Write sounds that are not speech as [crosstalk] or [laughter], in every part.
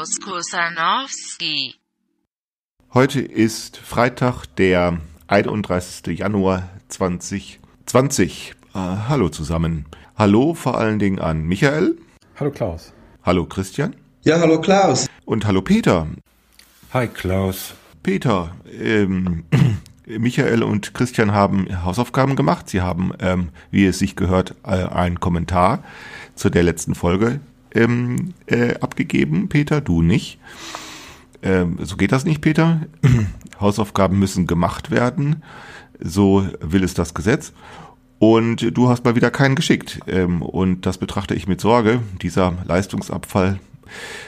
Klaus Kusanowski. Heute ist Freitag, der 31. Januar 2020. Äh, hallo zusammen. Hallo vor allen Dingen an Michael. Hallo Klaus. Hallo Christian. Ja, hallo Klaus. Und hallo Peter. Hi Klaus. Peter, ähm, [clears throat] Michael und Christian haben Hausaufgaben gemacht. Sie haben, ähm, wie es sich gehört, äh, einen Kommentar zu der letzten Folge ähm, äh, abgegeben. Peter, du nicht. Ähm, so geht das nicht, Peter. [clears throat] Hausaufgaben müssen gemacht werden. So will es das Gesetz. Und du hast mal wieder keinen geschickt. Ähm, und das betrachte ich mit Sorge. Dieser Leistungsabfall,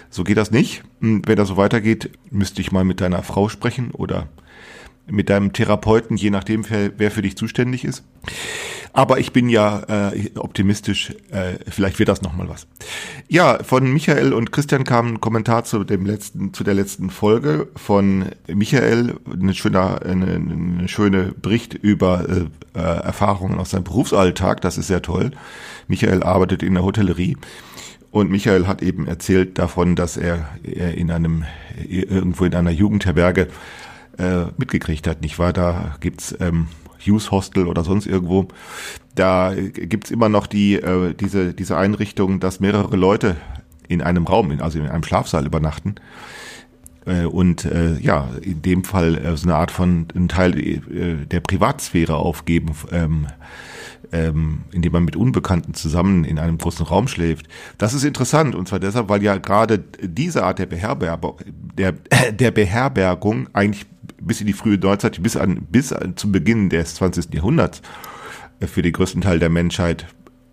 so geht das nicht. Hm, wenn das so weitergeht, müsste ich mal mit deiner Frau sprechen oder mit deinem Therapeuten, je nachdem, wer, für dich zuständig ist. Aber ich bin ja äh, optimistisch, äh, vielleicht wird das nochmal was. Ja, von Michael und Christian kam ein Kommentar zu dem letzten, zu der letzten Folge von Michael, ein schöner, eine, eine schöne Bericht über äh, Erfahrungen aus seinem Berufsalltag. Das ist sehr toll. Michael arbeitet in der Hotellerie. Und Michael hat eben erzählt davon, dass er in einem irgendwo in einer Jugendherberge äh, mitgekriegt hat, nicht wahr? Da gibt's ähm, Hughes Hostel oder sonst irgendwo. Da gibt's immer noch die äh, diese diese Einrichtung, dass mehrere Leute in einem Raum, also in einem Schlafsaal übernachten. Äh, und äh, ja, in dem Fall äh, so eine Art von ein Teil äh, der Privatsphäre aufgeben, ähm, ähm, indem man mit Unbekannten zusammen in einem großen Raum schläft. Das ist interessant und zwar deshalb, weil ja gerade diese Art der, Beherbergung, der, der Beherbergung eigentlich bis in die frühe Neuzeit, bis an bis an, zum Beginn des 20. Jahrhunderts äh, für den größten Teil der Menschheit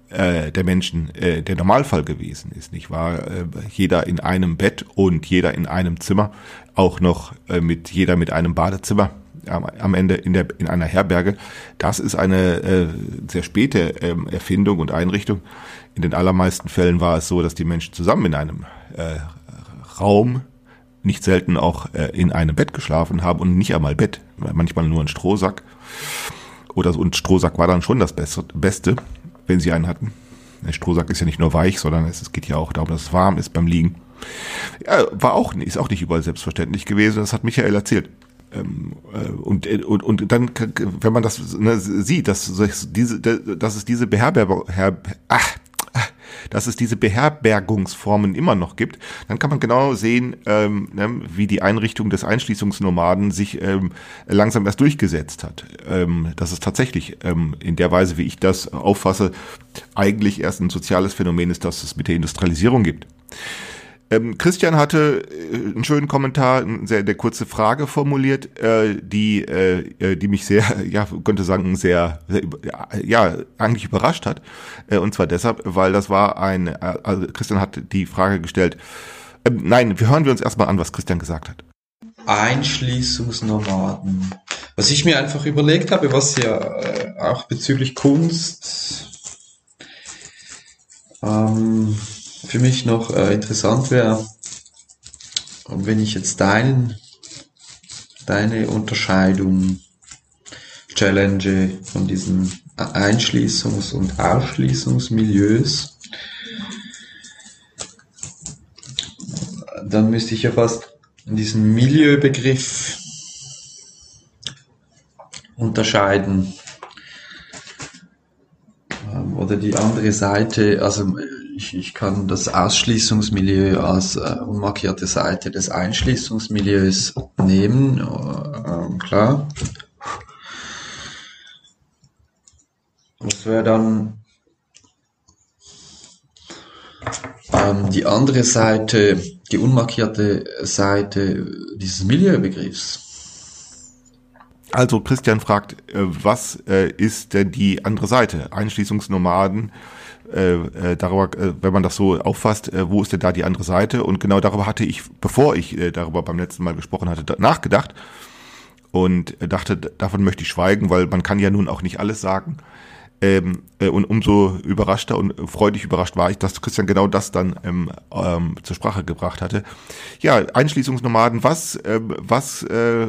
äh, der Menschen äh, der Normalfall gewesen ist, nicht wahr? Äh, jeder in einem Bett und jeder in einem Zimmer, auch noch äh, mit jeder mit einem Badezimmer am, am Ende in der in einer Herberge. Das ist eine äh, sehr späte ähm, Erfindung und Einrichtung. In den allermeisten Fällen war es so, dass die Menschen zusammen in einem äh, Raum nicht selten auch äh, in einem Bett geschlafen haben und nicht einmal Bett, manchmal nur ein Strohsack. Oder so ein Strohsack war dann schon das Beste, wenn sie einen hatten. Der Strohsack ist ja nicht nur weich, sondern es geht ja auch darum, dass es warm ist beim Liegen. Ja, war auch, ist auch nicht überall selbstverständlich gewesen, das hat Michael erzählt. Ähm, äh, und, und, und dann, wenn man das ne, sieht, dass, diese, dass es diese Beherbergung, ach, dass es diese Beherbergungsformen immer noch gibt, dann kann man genau sehen, ähm, ne, wie die Einrichtung des Einschließungsnomaden sich ähm, langsam erst durchgesetzt hat. Ähm, dass es tatsächlich ähm, in der Weise, wie ich das auffasse, eigentlich erst ein soziales Phänomen ist, das es mit der Industrialisierung gibt. Ähm, Christian hatte äh, einen schönen Kommentar, eine sehr eine kurze Frage formuliert, äh, die, äh, äh, die mich sehr, [laughs] ja, könnte sagen, sehr, sehr ja, eigentlich überrascht hat. Äh, und zwar deshalb, weil das war ein, äh, also Christian hat die Frage gestellt, äh, nein, wir hören wir uns erstmal an, was Christian gesagt hat. Einschließungsnomaden. Was ich mir einfach überlegt habe, was ja auch bezüglich Kunst ähm, für mich noch äh, interessant wäre, wenn ich jetzt deinen, deine Unterscheidung challenge von diesen Einschließungs- und Ausschließungsmilieus, dann müsste ich ja fast diesen Milieubegriff unterscheiden. Ähm, oder die andere Seite, also ich, ich kann das Ausschließungsmilieu als äh, unmarkierte Seite des Einschließungsmilieus nehmen, äh, klar. Das wäre dann ähm, die andere Seite, die unmarkierte Seite dieses Milieubegriffs. Also Christian fragt, äh, was äh, ist denn die andere Seite? Einschließungsnomaden äh, äh, darüber, äh, wenn man das so auffasst, äh, wo ist denn da die andere Seite? Und genau darüber hatte ich, bevor ich äh, darüber beim letzten Mal gesprochen hatte, nachgedacht und dachte, davon möchte ich schweigen, weil man kann ja nun auch nicht alles sagen. Ähm, äh, und umso überraschter und freudig überrascht war ich, dass Christian genau das dann ähm, ähm, zur Sprache gebracht hatte. Ja, Einschließungsnomaden, was, äh, was, äh,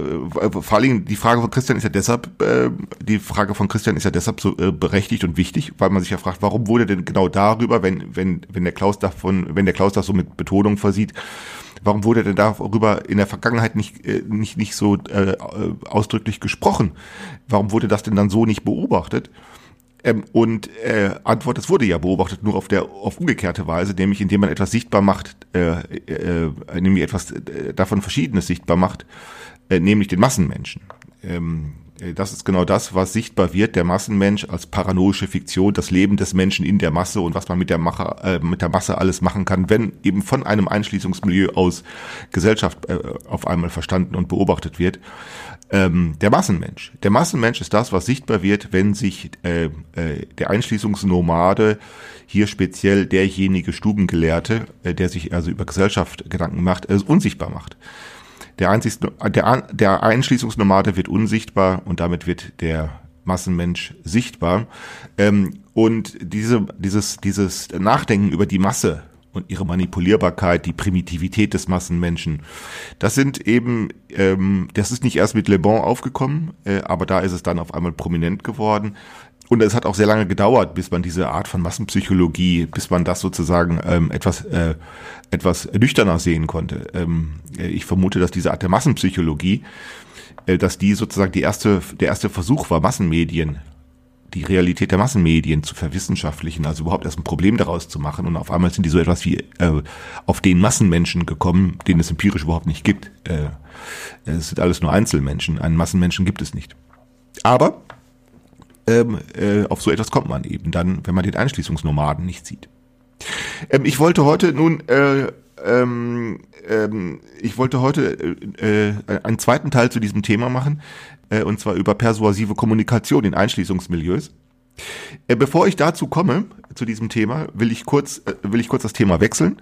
vor allem die Frage von Christian ist ja deshalb, äh, die Frage von Christian ist ja deshalb so äh, berechtigt und wichtig, weil man sich ja fragt, warum wurde denn genau darüber, wenn, wenn, wenn der Klaus davon, wenn der Klaus das so mit Betonung versieht, Warum wurde denn darüber in der Vergangenheit nicht, äh, nicht, nicht so äh, ausdrücklich gesprochen? Warum wurde das denn dann so nicht beobachtet? Ähm, und äh, Antwort, es wurde ja beobachtet, nur auf der auf umgekehrte Weise, nämlich indem man etwas sichtbar macht, äh, äh, nämlich etwas äh, davon Verschiedenes sichtbar macht, äh, nämlich den Massenmenschen. Ähm, äh, das ist genau das, was sichtbar wird, der Massenmensch als paranoische Fiktion, das Leben des Menschen in der Masse und was man mit der, Mache, äh, mit der Masse alles machen kann, wenn eben von einem Einschließungsmilieu aus Gesellschaft äh, auf einmal verstanden und beobachtet wird ähm, der Massenmensch. Der Massenmensch ist das, was sichtbar wird, wenn sich äh, äh, der Einschließungsnomade, hier speziell derjenige Stubengelehrte, äh, der sich also über Gesellschaft Gedanken macht, äh, unsichtbar macht. Der, Einzig, der, der Einschließungsnomade wird unsichtbar und damit wird der Massenmensch sichtbar. Ähm, und diese, dieses, dieses Nachdenken über die Masse und ihre Manipulierbarkeit, die Primitivität des Massenmenschen. Das sind eben, ähm, das ist nicht erst mit Le Bon aufgekommen, äh, aber da ist es dann auf einmal prominent geworden. Und es hat auch sehr lange gedauert, bis man diese Art von Massenpsychologie, bis man das sozusagen ähm, etwas äh, etwas nüchterner sehen konnte. Ähm, äh, ich vermute, dass diese Art der Massenpsychologie, äh, dass die sozusagen die erste der erste Versuch war, Massenmedien die Realität der Massenmedien zu verwissenschaftlichen, also überhaupt erst ein Problem daraus zu machen. Und auf einmal sind die so etwas wie äh, auf den Massenmenschen gekommen, den es empirisch überhaupt nicht gibt. Äh, es sind alles nur Einzelmenschen. Einen Massenmenschen gibt es nicht. Aber ähm, äh, auf so etwas kommt man eben dann, wenn man den Einschließungsnomaden nicht sieht. Ähm, ich wollte heute nun äh, ähm, ähm, ich wollte heute äh, äh, einen zweiten Teil zu diesem Thema machen, äh, und zwar über persuasive Kommunikation in Einschließungsmilieus. Äh, bevor ich dazu komme, zu diesem Thema, will ich kurz, äh, will ich kurz das Thema wechseln.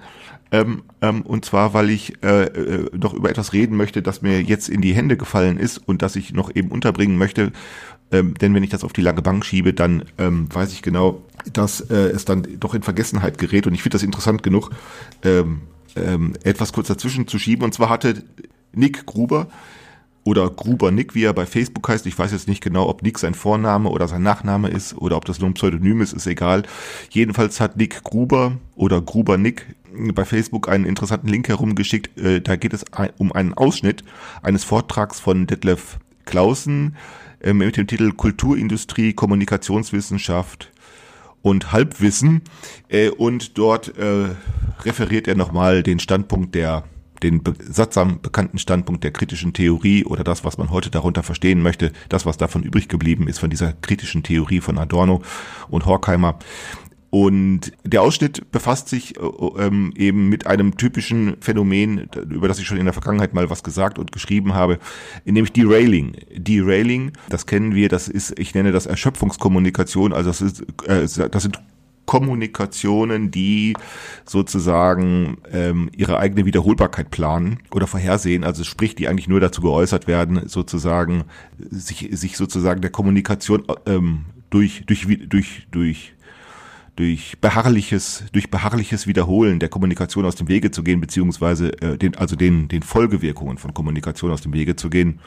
Ähm, ähm, und zwar, weil ich äh, noch über etwas reden möchte, das mir jetzt in die Hände gefallen ist und das ich noch eben unterbringen möchte. Ähm, denn wenn ich das auf die lange Bank schiebe, dann ähm, weiß ich genau, dass äh, es dann doch in Vergessenheit gerät. Und ich finde das interessant genug, ähm, ähm, etwas kurz dazwischen zu schieben. Und zwar hatte Nick Gruber oder Gruber Nick, wie er bei Facebook heißt. Ich weiß jetzt nicht genau, ob Nick sein Vorname oder sein Nachname ist oder ob das nur ein Pseudonym ist, ist egal. Jedenfalls hat Nick Gruber oder Gruber Nick bei Facebook einen interessanten Link herumgeschickt. Äh, da geht es um einen Ausschnitt eines Vortrags von Detlef Clausen mit dem Titel Kulturindustrie, Kommunikationswissenschaft und Halbwissen. Äh, und dort referiert er nochmal den Standpunkt der den sattsam bekannten Standpunkt der kritischen Theorie oder das, was man heute darunter verstehen möchte, das, was davon übrig geblieben ist von dieser kritischen Theorie von Adorno und Horkheimer. Und der Ausschnitt befasst sich äh, ähm, eben mit einem typischen Phänomen, über das ich schon in der Vergangenheit mal was gesagt und geschrieben habe, nämlich Derailing. Derailing, das kennen wir, das ist, ich nenne das Erschöpfungskommunikation, also das, ist, äh, das sind Kommunikationen, die sozusagen ähm, ihre eigene Wiederholbarkeit planen oder vorhersehen, also sprich, die eigentlich nur dazu geäußert werden, sozusagen sich, sich sozusagen der Kommunikation ähm, durch, durch, durch, durch durch beharrliches, durch beharrliches Wiederholen der Kommunikation aus dem Wege zu gehen, beziehungsweise äh, den, also den, den Folgewirkungen von Kommunikation aus dem Wege zu gehen,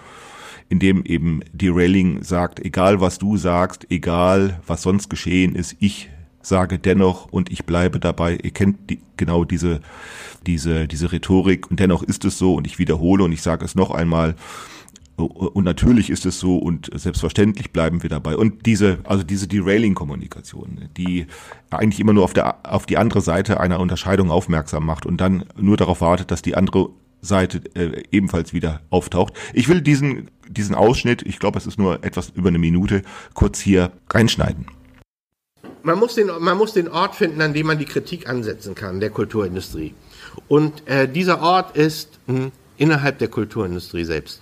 indem eben die Railing sagt, egal was du sagst, egal was sonst geschehen ist, ich sage dennoch und ich bleibe dabei. Ihr kennt die, genau diese, diese, diese Rhetorik und dennoch ist es so und ich wiederhole und ich sage es noch einmal. Und natürlich ist es so und selbstverständlich bleiben wir dabei. Und diese, also diese Derailing-Kommunikation, die eigentlich immer nur auf der, auf die andere Seite einer Unterscheidung aufmerksam macht und dann nur darauf wartet, dass die andere Seite äh, ebenfalls wieder auftaucht. Ich will diesen, diesen Ausschnitt, ich glaube, es ist nur etwas über eine Minute, kurz hier reinschneiden man muss, den, man muss den Ort finden, an dem man die Kritik ansetzen kann, der Kulturindustrie. Und äh, dieser Ort ist mh, hm, innerhalb der Kulturindustrie selbst.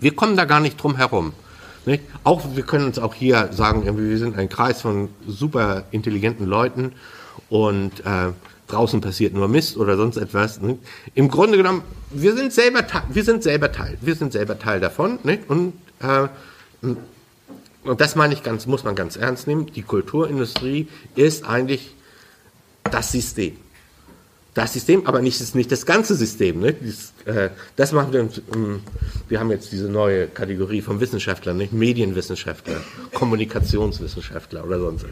Wir kommen da gar nicht drum herum. Nicht? Auch wir können uns auch hier sagen, wir sind ein Kreis von super intelligenten Leuten und äh, draußen passiert nur Mist oder sonst etwas. Nicht? Im Grunde genommen, wir sind selber wir sind selber Teil, wir sind selber Teil davon. Nicht? Und äh, und das meine ich ganz, muss man ganz ernst nehmen, die Kulturindustrie ist eigentlich das System. Das System, aber nicht, nicht das ganze System. Ne? Das, äh, das machen wir, ähm, wir haben jetzt diese neue Kategorie von Wissenschaftlern, nicht? Medienwissenschaftler, Kommunikationswissenschaftler oder sonst.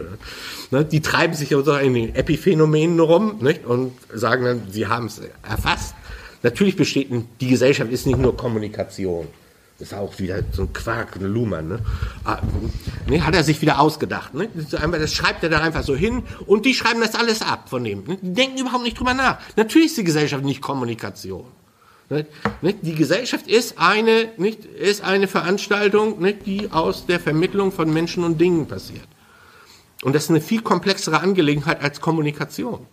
Ne? Die treiben sich ja so in den Epiphänomenen rum nicht? und sagen dann, sie haben es erfasst. Natürlich besteht die Gesellschaft ist nicht nur Kommunikation. Ist auch wieder so ein Quark, eine Luhmann. Ne? Ne, hat er sich wieder ausgedacht. Ne? Das schreibt er da einfach so hin und die schreiben das alles ab von dem. Ne? Die denken überhaupt nicht drüber nach. Natürlich ist die Gesellschaft nicht Kommunikation. Ne? Die Gesellschaft ist eine, nicht, ist eine Veranstaltung, nicht, die aus der Vermittlung von Menschen und Dingen passiert. Und das ist eine viel komplexere Angelegenheit als Kommunikation.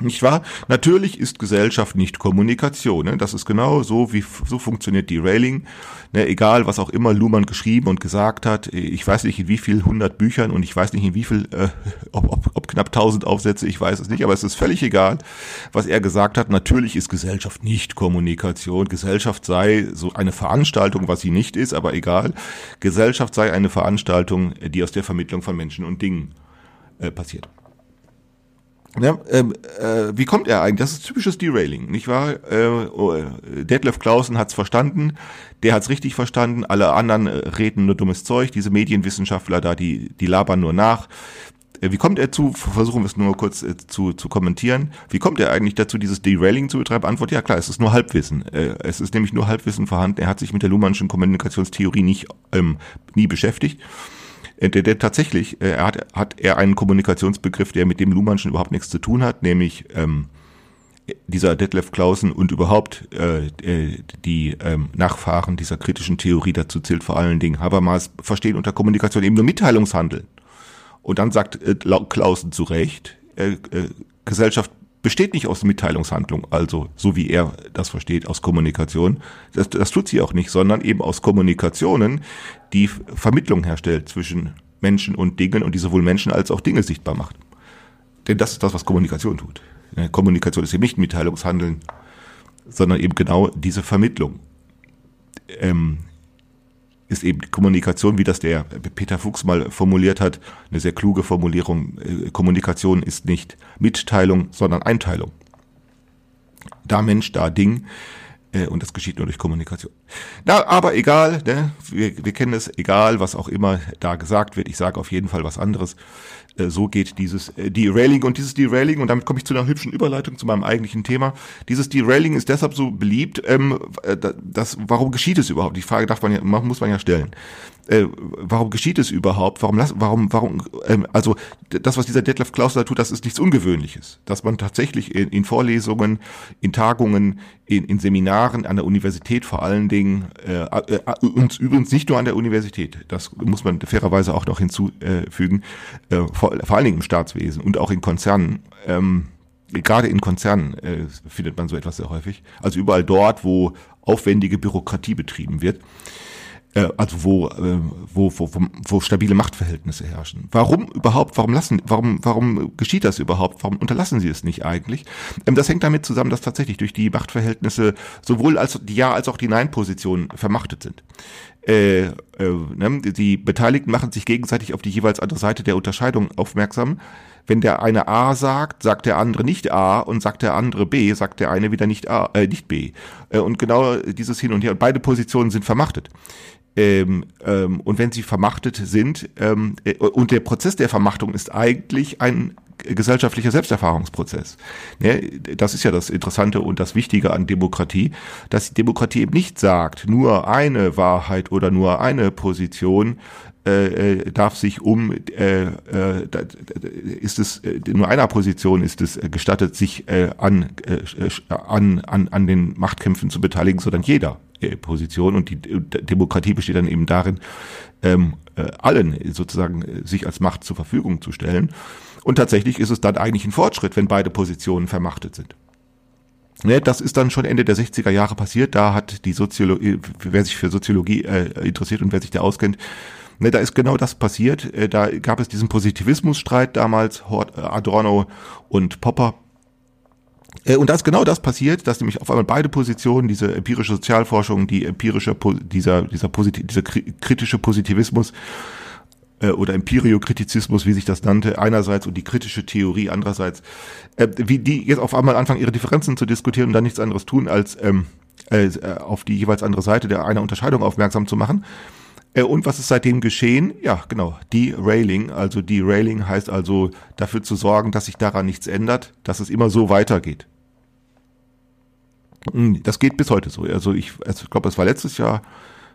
Nicht wahr? Natürlich ist Gesellschaft nicht Kommunikation. Ne? Das ist genau so, wie so funktioniert Derailing. Ne? Egal, was auch immer Luhmann geschrieben und gesagt hat. Ich weiß nicht, in wie viel hundert Büchern und ich weiß nicht, in wie viel, äh, ob, ob, ob knapp tausend Aufsätze, ich weiß es nicht, aber es ist völlig egal, was er gesagt hat. Natürlich ist Gesellschaft nicht Kommunikation. Gesellschaft sei so eine Veranstaltung, was sie nicht ist, aber egal. Gesellschaft sei eine Veranstaltung, die aus der Vermittlung von Menschen und Dingen äh, passiert. Ja, ähm, äh, wie kommt er eigentlich? Das ist typisches Derailing, nicht wahr? Äh, oh, Detlef Clausen hat's verstanden, der hat's richtig verstanden, alle anderen äh, reden nur dummes Zeug, diese Medienwissenschaftler da, die, die labern nur nach. Äh, wie kommt er zu, versuchen wir es nur kurz äh, zu, zu kommentieren, wie kommt er eigentlich dazu, dieses Derailing zu betreiben? Antwort, ja klar, es ist nur Halbwissen. Äh, es ist nämlich nur Halbwissen vorhanden, er hat sich mit der Luhmannschen Kommunikationstheorie nicht, ähm, nie beschäftigt. Äh, der, der tatsächlich, äh, hat, hat er einen Kommunikationsbegriff, der mit dem Luhmannschen überhaupt nichts zu tun hat, nämlich ähm, dieser Detlef Clausen und überhaupt äh, äh, die ähm, Nachfahren dieser kritischen Theorie, dazu zählt vor allen Dingen Habermas, verstehen unter Kommunikation eben nur Mitteilungshandel. Und dann sagt äh, Clausen zu Recht, äh, äh, Gesellschaft besteht nicht aus Mitteilungshandlung, also so wie er das versteht, aus Kommunikation. Das, das tut sie auch nicht, sondern eben aus Kommunikationen, die Vermittlung herstellt zwischen Menschen und Dingen und die sowohl Menschen als auch Dinge sichtbar macht. Denn das ist das, was Kommunikation tut. Kommunikation ist eben nicht Mitteilungshandeln, sondern eben genau diese Vermittlung. Ähm, ist eben Kommunikation, wie das der Peter Fuchs mal formuliert hat, eine sehr kluge Formulierung. Äh, Kommunikation ist nicht Mitteilung, sondern Einteilung. Da Mensch, da Ding. Äh, und das geschieht nur durch Kommunikation. Na, aber egal, ne? wir, wir kennen es, egal, was auch immer da gesagt wird. Ich sage auf jeden Fall was anderes. Äh, so geht dieses äh, Derailing und dieses Derailing, und damit komme ich zu einer hübschen Überleitung zu meinem eigentlichen Thema. Dieses Derailing ist deshalb so beliebt, ähm, äh, das, warum geschieht es überhaupt? Die Frage darf man ja, muss man ja stellen äh, warum geschieht es überhaupt? Warum, warum, warum, ähm, also das, was dieser Detlef Klaus da tut, das ist nichts Ungewöhnliches. Dass man tatsächlich in, in Vorlesungen, in Tagungen, in, in Seminaren, an der Universität vor allen Dingen, äh, äh, und übrigens nicht nur an der Universität, das muss man fairerweise auch noch hinzufügen, äh, vor, allen Dingen im Staatswesen und auch in Konzernen, ähm, gerade in Konzernen äh, findet man so etwas sehr häufig. Also überall dort, wo aufwendige Bürokratie betrieben wird äh, also wo, äh, wo, wo, wo stabile Machtverhältnisse herrschen. Warum überhaupt, warum lassen, warum, warum geschieht das überhaupt? Warum unterlassen sie es nicht eigentlich? Ähm, das hängt damit zusammen, dass tatsächlich durch die Machtverhältnisse sowohl als die Ja- als auch die Nein-Positionen vermachtet sind. Äh, äh, ne? Die Beteiligten machen sich gegenseitig auf die jeweils andere Seite der Unterscheidung aufmerksam. Wenn der eine A sagt, sagt der andere nicht A und sagt der andere B, sagt der eine wieder nicht A, äh, nicht B. Äh, und genau dieses Hin und Her. Und beide Positionen sind vermachtet. Ähm, ähm, und wenn sie vermachtet sind, ähm, äh, und der Prozess der Vermachtung ist eigentlich ein gesellschaftlicher Selbsterfahrungsprozess. Ne? Das ist ja das Interessante und das Wichtige an Demokratie, dass die Demokratie eben nicht sagt, nur eine Wahrheit oder nur eine Position äh, äh darf sich um äh, äh, ist es äh, nur einer Position ist es gestattet sich an, an an an den Machtkämpfen zu beteiligen, sondern jeder Position und die Demokratie besteht dann eben darin, ähm, äh, allen sozusagen äh, sich als Macht zur Verfügung zu stellen. Und tatsächlich ist es dann eigentlich ein Fortschritt, wenn beide Positionen vermachtet sind. Ne, das ist dann schon Ende der 60er Jahre passiert. Da hat die Soziologie, wer sich für Soziologie äh, interessiert und wer sich da auskennt, ne, da ist genau das passiert. Äh, da gab es diesen Positivismusstreit damals, Adorno und Popper äh, und da ist genau das passiert, dass nämlich auf einmal beide Positionen, diese empirische Sozialforschung, die empirische, dieser, dieser, Posit dieser kritische Positivismus, äh, oder Empiriokritizismus, wie sich das nannte, einerseits und die kritische Theorie andererseits, äh, wie die jetzt auf einmal anfangen, ihre Differenzen zu diskutieren und dann nichts anderes tun, als ähm, äh, auf die jeweils andere Seite der einer Unterscheidung aufmerksam zu machen. Äh, und was ist seitdem geschehen? Ja, genau, Derailing. Also Derailing heißt also dafür zu sorgen, dass sich daran nichts ändert, dass es immer so weitergeht. Hm, Das geht bis heute so. Also ich, ich glaube, es war letztes Jahr,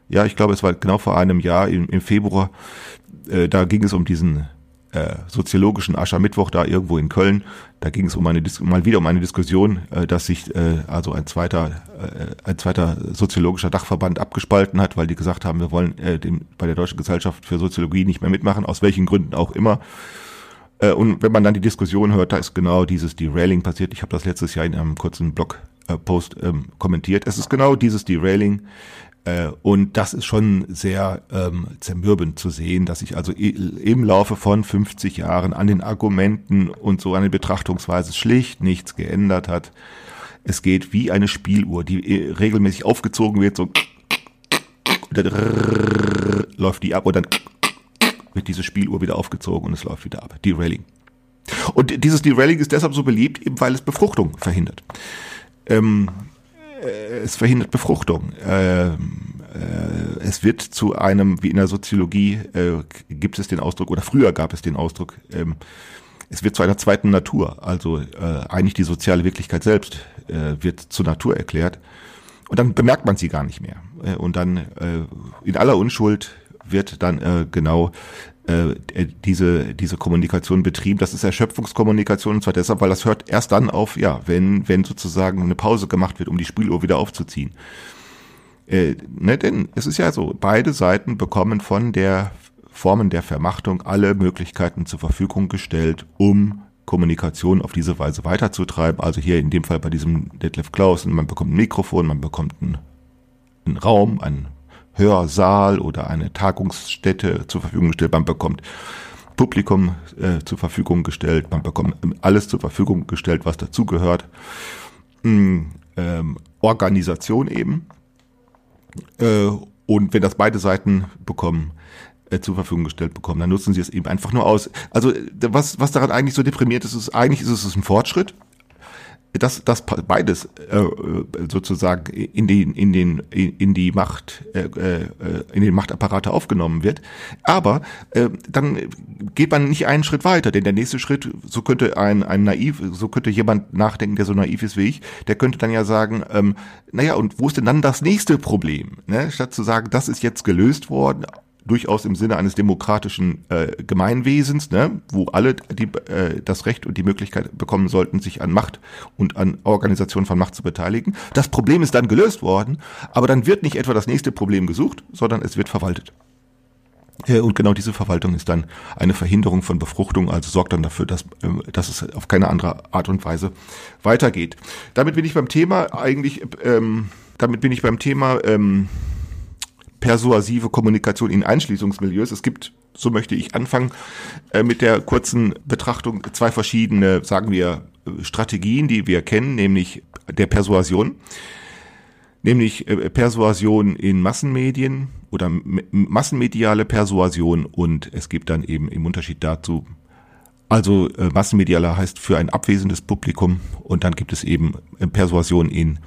ja, ich glaube, es war genau vor einem Jahr im, im Februar, äh, da ging es um diesen äh, soziologischen Aschermittwoch da irgendwo in Köln. Da ging es um eine Dis mal wieder um eine Diskussion, äh, dass sich äh, also ein zweiter äh, ein zweiter soziologischer Dachverband abgespalten hat, weil die gesagt haben, wir wollen äh, dem, bei der Deutschen Gesellschaft für Soziologie nicht mehr mitmachen, aus welchen Gründen auch immer. Äh, und wenn man dann die Diskussion hört, da ist genau dieses Derailing passiert. Ich habe das letztes Jahr in einem kurzen Blogpost ähm, kommentiert. Es ist genau dieses Derailing. Äh, und das ist schon sehr ähm, zermürbend zu sehen, dass sich also im Laufe von 50 Jahren an den Argumenten und so an der Betrachtungsweise schlicht nichts geändert hat. Es geht wie eine Spieluhr, die äh, regelmäßig aufgezogen wird, so und dann läuft die ab und dann wird diese Spieluhr wieder aufgezogen und es läuft wieder ab. Derailing. Und dieses Derailing ist deshalb so beliebt, eben weil es Befruchtung verhindert. Ähm, äh, es verhindert Befruchtung. Ähm, äh, es wird zu einem, wie in der Soziologie äh, gibt es den Ausdruck, oder früher gab es den Ausdruck, ähm, es wird zu einer zweiten Natur. Also äh, eigentlich die soziale Wirklichkeit selbst äh, wird zur Natur erklärt. Und dann bemerkt man sie gar nicht mehr. Äh, Und dann äh, in aller Unschuld wird dann äh, genau äh, äh, diese, diese Kommunikation betrieben. Das ist Erschöpfungskommunikation und zwar deshalb, weil das hört erst dann auf, ja, wenn, wenn sozusagen eine Pause gemacht wird, um die Spieluhr wieder aufzuziehen. Äh, ne, denn es ist ja so, beide Seiten bekommen von der Formen der Vermachtung alle Möglichkeiten zur Verfügung gestellt, um Kommunikation auf diese Weise weiterzutreiben. Also hier in dem Fall bei diesem Detlef Klaus, man bekommt ein Mikrofon, man bekommt einen, einen Raum, einen Hörsaal oder eine Tagungsstätte zur Verfügung gestellt, man bekommt Publikum äh, zur Verfügung gestellt, man bekommt alles zur Verfügung gestellt, was dazugehört. Mm, Ähm, Organisation eben. Äh, und wenn das beide Seiten bekommen, äh, zur Verfügung gestellt bekommen, dann nutzen sie es eben einfach nur aus. Also äh, was, was daran eigentlich so deprimiert ist, ist eigentlich ist es ein Fortschritt, dass pa- beides äh, äh, sozusagen in den in den in die Macht äh, äh, in den Machtapparate aufgenommen wird, aber äh, dann geht man nicht einen Schritt weiter, denn der nächste Schritt, so könnte ein ein naiv, so könnte jemand nachdenken, der so naiv ist wie ich, der könnte dann ja sagen, ähm, naja und wo ist denn dann das nächste Problem? Ne? Statt zu sagen, das ist jetzt gelöst worden, durchaus im Sinne eines demokratischen äh, Gemeinwesens, ne, wo alle die, äh, das Recht und die Möglichkeit bekommen sollten, sich an Macht und an Organisation von Macht zu beteiligen. Das Problem ist dann gelöst worden, aber dann wird nicht etwa das nächste Problem gesucht, sondern es wird verwaltet. Äh, Und genau diese Verwaltung ist dann eine Verhinderung von Befruchtung, also sorgt dann dafür, dass, ähm, dass es auf keine andere Art und Weise weitergeht. Damit bin ich beim Thema eigentlich, ähm, damit bin ich beim Thema ähm, persuasive Kommunikation in Einschließungsmilieus. Es gibt, so möchte ich anfangen, äh, mit der kurzen Betrachtung zwei verschiedene, sagen wir, äh, Strategien, die wir kennen, nämlich der Persuasion, nämlich äh, Persuasion in Massenmedien oder massenmediale Persuasion und es gibt dann eben im Unterschied dazu also massenmedialer heißt für ein abwesendes Publikum und dann gibt es eben Persuasion in,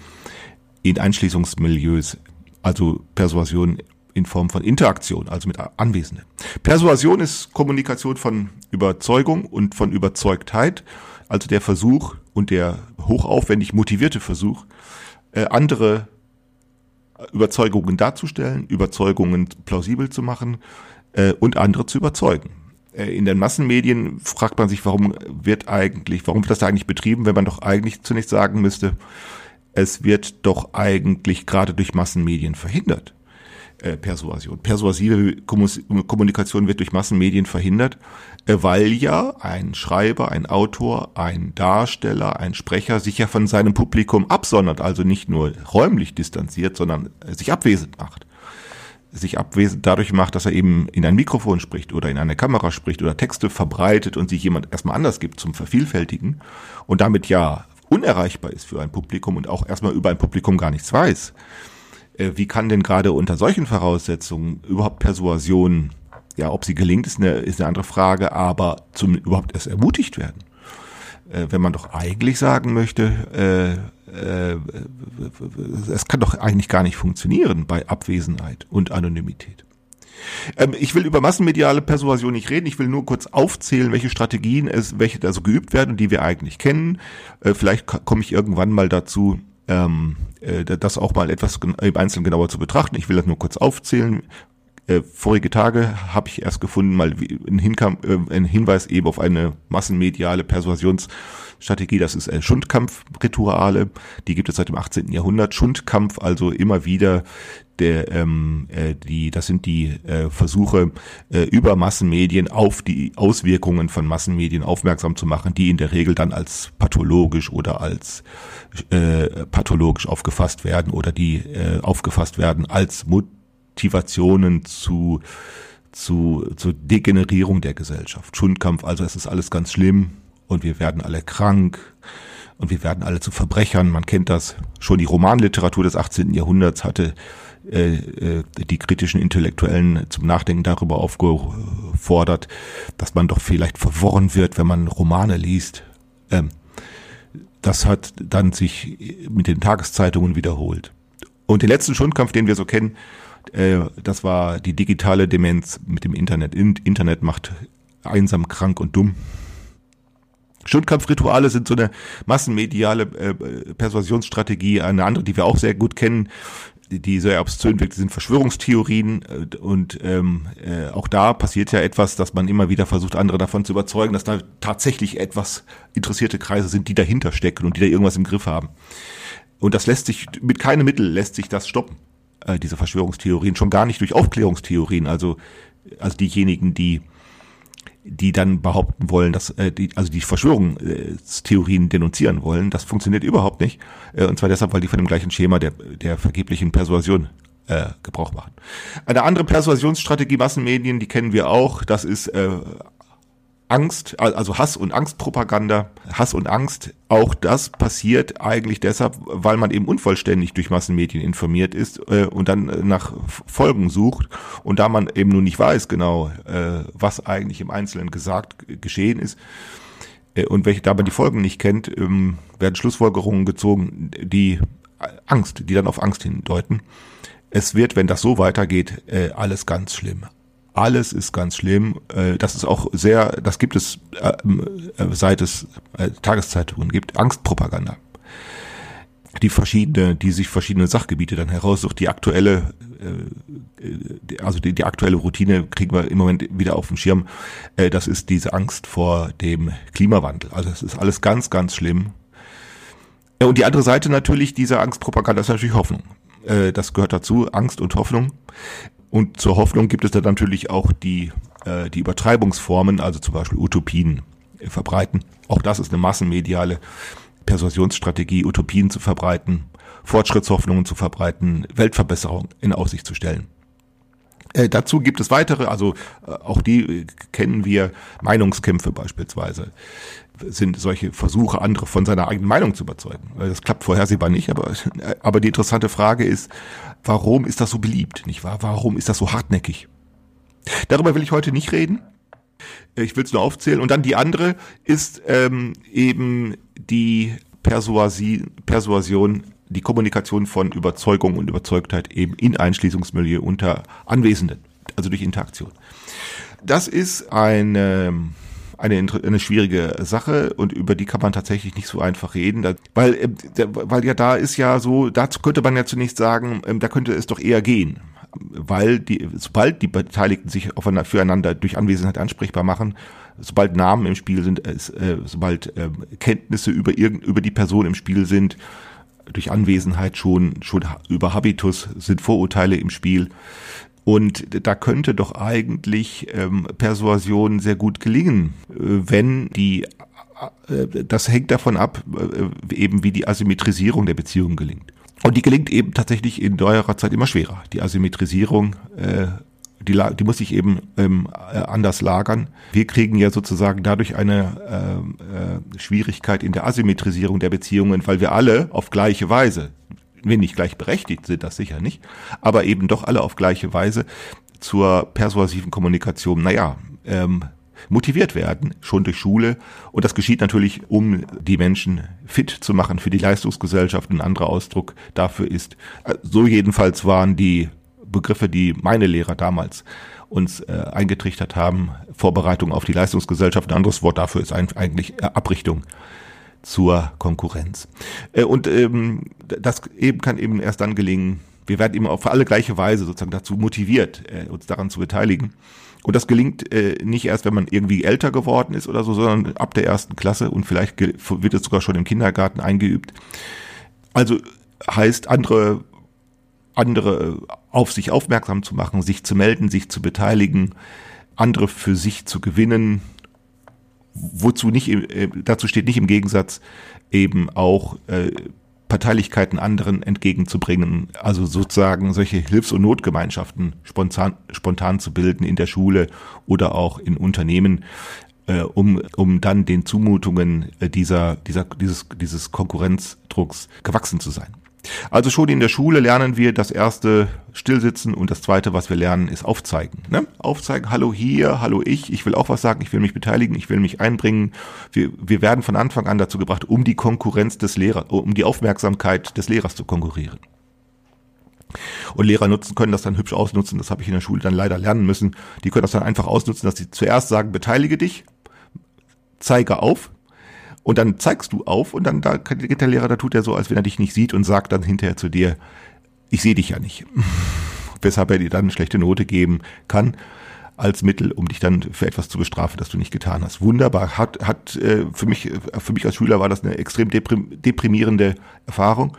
in Einschließungsmilieus, also Persuasion in Form von Interaktion, also mit Anwesenden. Persuasion ist Kommunikation von Überzeugung und von Überzeugtheit, also der Versuch und der hochaufwendig motivierte Versuch, äh, andere Überzeugungen darzustellen, Überzeugungen plausibel zu machen äh, und andere zu überzeugen. Äh, in den Massenmedien fragt man sich, warum wird eigentlich, warum wird das da eigentlich betrieben, wenn man doch eigentlich zunächst sagen müsste, es wird doch eigentlich gerade durch Massenmedien verhindert. Äh, Persuasion. Persuasive Kommunikation wird durch Massenmedien verhindert, äh, weil ja ein Schreiber, ein Autor, ein Darsteller, ein Sprecher sich ja von seinem Publikum absondert, also nicht nur räumlich distanziert, sondern äh, sich abwesend macht sich abwesend dadurch macht, dass er eben in ein Mikrofon spricht oder in eine Kamera spricht oder Texte verbreitet und sich jemand erstmal anders gibt zum Vervielfältigen und damit ja unerreichbar ist für ein Publikum und auch erstmal über ein Publikum gar nichts weiß. Äh, Wie kann denn gerade unter solchen Voraussetzungen überhaupt Persuasion ja, ob sie gelingt, ist eine, ist eine andere Frage, aber zum überhaupt erst ermutigt werden. Äh, wenn man doch eigentlich sagen möchte, äh, äh, es kann doch eigentlich gar nicht funktionieren bei Abwesenheit und Anonymität. Ähm, ich will über massenmediale Persuasion nicht reden. Ich will nur kurz aufzählen, welche Strategien es, welche da so geübt werden und die wir eigentlich kennen. Äh, vielleicht komme ich irgendwann mal dazu, ähm, äh, das auch mal etwas im Einzelnen genauer zu betrachten. Ich will das nur kurz aufzählen. Äh, vorige Tage habe ich erst gefunden, mal ein, Hinkam, äh, ein Hinweis eben auf eine massenmediale Persuasionsstrategie. Das ist äh, Schundkampfrituale. Die gibt es seit dem 18. Jahrhundert. Schundkampf, also immer wieder der, ähm, äh, die, das sind die äh, Versuche äh, über Massenmedien auf die Auswirkungen von Massenmedien aufmerksam zu machen, die in der Regel dann als pathologisch oder als äh, pathologisch aufgefasst werden oder die äh, aufgefasst werden als Motivationen zu zu, zur Degenerierung der Gesellschaft. Schundkampf, also es ist alles ganz schlimm und wir werden alle krank und wir werden alle zu Verbrechern. Man kennt das. Schon die Romanliteratur des 18. Jahrhunderts hatte die kritischen Intellektuellen zum Nachdenken darüber aufgefordert, dass man doch vielleicht verworren wird, wenn man Romane liest. Ähm, das hat dann sich mit den Tageszeitungen wiederholt. Und den letzten Schundkampf, den wir so kennen, äh, das war die digitale Demenz mit dem Internet. Internet macht einsam, krank und dumm. Schundkampfrituale sind so eine massenmediale äh, Persuasionsstrategie. Eine andere, die wir auch sehr gut kennen, die sehr obszön wirkt, sind Verschwörungstheorien äh, und ähm, äh, auch da passiert ja etwas, dass man immer wieder versucht, andere davon zu überzeugen, dass da tatsächlich etwas interessierte Kreise sind, die dahinter stecken und die da irgendwas im Griff haben. Und das lässt sich, mit keinem Mittel lässt sich das stoppen, äh, diese Verschwörungstheorien, schon gar nicht durch Aufklärungstheorien, also, also diejenigen, die die dann behaupten wollen, dass äh, die, also die Verschwörungstheorien denunzieren wollen, das funktioniert überhaupt nicht. Äh, und zwar deshalb, weil die von dem gleichen Schema der, der vergeblichen Persuasion äh, Gebrauch machen. Eine andere Persuasionsstrategie Massenmedien, die kennen wir auch, das ist äh, Angst, also Hass und Angstpropaganda, Hass und Angst, auch das passiert eigentlich deshalb, weil man eben unvollständig durch Massenmedien informiert ist äh, und dann äh, nach Folgen sucht. Und da man eben nun nicht weiß genau, äh, was eigentlich im Einzelnen gesagt geschehen ist äh, und welche da man die Folgen nicht kennt, ähm, werden Schlussfolgerungen gezogen, die Angst, die dann auf Angst hindeuten. Es wird, wenn das so weitergeht, äh, alles ganz schlimm alles ist ganz schlimm. Äh, das ist auch sehr, das gibt es, äh, äh, seit es Tageszeitungen gibt, Angstpropaganda. Die verschiedene, die sich verschiedene Sachgebiete dann heraussucht. Die aktuelle, also die, die aktuelle Routine kriegen wir im Moment wieder auf dem Schirm. Das ist diese Angst vor dem Klimawandel. Also es ist alles ganz, ganz schlimm. Und die andere Seite natürlich dieser Angstpropaganda ist natürlich Hoffnung. Das gehört dazu, Angst und Hoffnung. Und zur Hoffnung gibt es dann natürlich auch die, äh, die Übertreibungsformen, also zum Beispiel Utopien äh, verbreiten. Auch das ist eine massenmediale Persuasionsstrategie, Utopien zu verbreiten, Fortschrittshoffnungen zu verbreiten, Weltverbesserung in Aussicht zu stellen. Äh, dazu gibt es weitere, also äh, auch die äh, kennen wir, Meinungskämpfe beispielsweise sind solche Versuche, andere von seiner eigenen Meinung zu überzeugen. Das klappt vorhersehbar nicht, aber, [laughs] aber die interessante Frage ist, warum ist das so beliebt, nicht wahr? Warum ist das so hartnäckig? Darüber will ich heute nicht reden. Ich will es nur aufzählen. Und dann die andere ist ähm, eben die Persuasi Persuasion, die Kommunikation von Überzeugung und Überzeugtheit eben in Einschließungsmilieu unter Anwesenden, also durch Interaktion. Das ist eine eine, eine schwierige Sache und über die kann man tatsächlich nicht so einfach reden, da, weil, äh, weil ja da ist ja so, dazu könnte man ja zunächst sagen, äh, da könnte es doch eher gehen, weil die, sobald die Beteiligten sich aufeinander, füreinander durch Anwesenheit ansprechbar machen, sobald Namen im Spiel sind, äh, sobald äh, Kenntnisse über über die Person im Spiel sind, durch Anwesenheit schon, schon über Habitus sind Vorurteile im Spiel. Und da könnte doch eigentlich ähm, Persuasion sehr gut gelingen, äh, wenn die äh, das hängt davon ab, äh, eben wie die Asymmetrisierung der Beziehung gelingt. Und die gelingt eben tatsächlich in neuerer Zeit immer schwerer. Die Asymmetrisierung, die, die muss sich eben ähm, äh, anders lagern. Wir kriegen ja sozusagen dadurch eine äh, äh, Schwierigkeit in der Asymmetrisierung der Beziehungen, weil wir alle auf gleiche Weise wir nicht gleichberechtigt sind, das sicher nicht, aber eben doch alle auf gleiche Weise zur persuasiven Kommunikation, naja, ähm, motiviert werden, schon durch Schule. Und das geschieht natürlich, um die Menschen fit zu machen für die Leistungsgesellschaft. Ein anderer Ausdruck dafür ist, äh, so jedenfalls waren die Begriffe, die meine Lehrer damals uns äh, eingetrichtert haben, Vorbereitung auf die Leistungsgesellschaft. Ein anderes Wort dafür ist eigentlich Abrichtung zur Konkurrenz. Äh, und ähm, das eben kann eben erst dann gelingen, wir werden eben auf alle gleiche Weise sozusagen dazu motiviert, äh, uns daran zu beteiligen. Und das gelingt äh, nicht erst, wenn man irgendwie älter geworden ist oder so, sondern ab der ersten Klasse und vielleicht wird es sogar schon im Kindergarten eingeübt. Also heißt andere andere auf sich aufmerksam zu machen, sich zu melden, sich zu beteiligen, andere für sich zu gewinnen, wozu nicht, äh, dazu steht nicht im Gegensatz eben auch äh, Parteilichkeiten anderen entgegenzubringen, also sozusagen solche Hilfs- und Notgemeinschaften spontan, spontan zu bilden in der Schule oder auch in Unternehmen, äh, um, um dann den Zumutungen äh, dieser, dieser, dieses, dieses Konkurrenzdrucks gewachsen zu sein. Also schon in der Schule lernen wir das erste Stillsitzen und das zweite, was wir lernen, ist Aufzeigen. Ne? Aufzeigen, hallo hier, hallo ich, ich will auch was sagen, ich will mich beteiligen, ich will mich einbringen. Wir, wir werden von Anfang an dazu gebracht, um die Konkurrenz des Lehrers, um die Aufmerksamkeit des Lehrers zu konkurrieren. Und Lehrer nutzen, können das dann hübsch ausnutzen, das habe ich in der Schule dann leider lernen müssen. Die können das dann einfach ausnutzen, dass sie zuerst sagen, beteilige dich, zeige auf, und dann zeigst du auf und dann da geht der Lehrer, da tut er so, als wenn er dich nicht sieht und sagt dann hinterher zu dir, ich sehe dich ja nicht. [laughs] Weshalb er dir dann eine schlechte Note geben kann als Mittel, um dich dann für etwas zu bestrafen, das du nicht getan hast. Wunderbar. Hat, hat äh, für mich, für mich als Schüler war das eine extrem deprimierende Erfahrung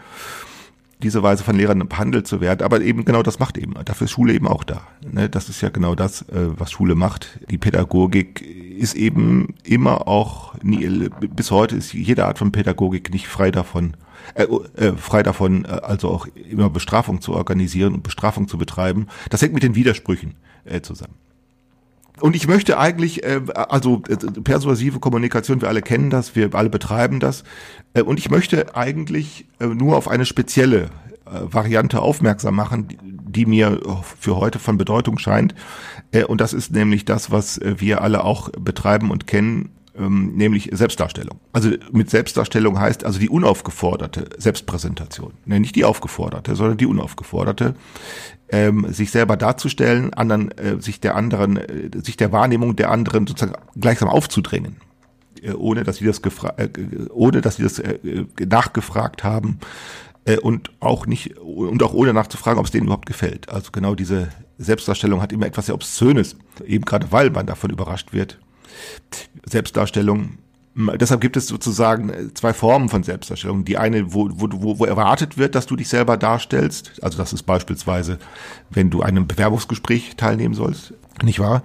diese Weise von Lehrern behandelt zu werden. Aber eben genau das macht eben. Dafür ist Schule eben auch da. Ne? Das ist ja genau das, äh, was Schule macht. Die Pädagogik ist eben immer auch, nie, bis heute ist jede Art von Pädagogik nicht frei davon, äh, äh, frei davon, äh, also auch immer Bestrafung zu organisieren und Bestrafung zu betreiben. Das hängt mit den Widersprüchen zusammen. Und ich möchte eigentlich, äh, also äh, persuasive Kommunikation, wir alle kennen das, wir alle betreiben das. Äh, und ich möchte eigentlich äh, nur auf eine spezielle äh, Variante aufmerksam machen, die, die mir für heute von Bedeutung scheint. Äh, und das ist nämlich das, was äh, wir alle auch betreiben und kennen, ähm, nämlich Selbstdarstellung. Also mit Selbstdarstellung heißt also die unaufgeforderte Selbstpräsentation. Ne, nicht die aufgeforderte, sondern die unaufgeforderte. Ähm, sich selber darzustellen, anderen, äh, sich der anderen, äh, sich der Wahrnehmung der anderen sozusagen gleichsam aufzudrängen, äh, ohne dass sie das gefra äh, ohne dass sie das äh, nachgefragt haben äh, und auch nicht und auch ohne nachzufragen, ob es denen überhaupt gefällt. Also genau diese Selbstdarstellung hat immer etwas sehr Obszönes, eben gerade weil man davon überrascht wird, Selbstdarstellung. Deshalb gibt es sozusagen äh, zwei Formen von Selbstdarstellung. Die eine, wo, wo, wo erwartet wird, dass du dich selber darstellst. Also das ist beispielsweise, wenn du einem Bewerbungsgespräch teilnehmen sollst, nicht wahr?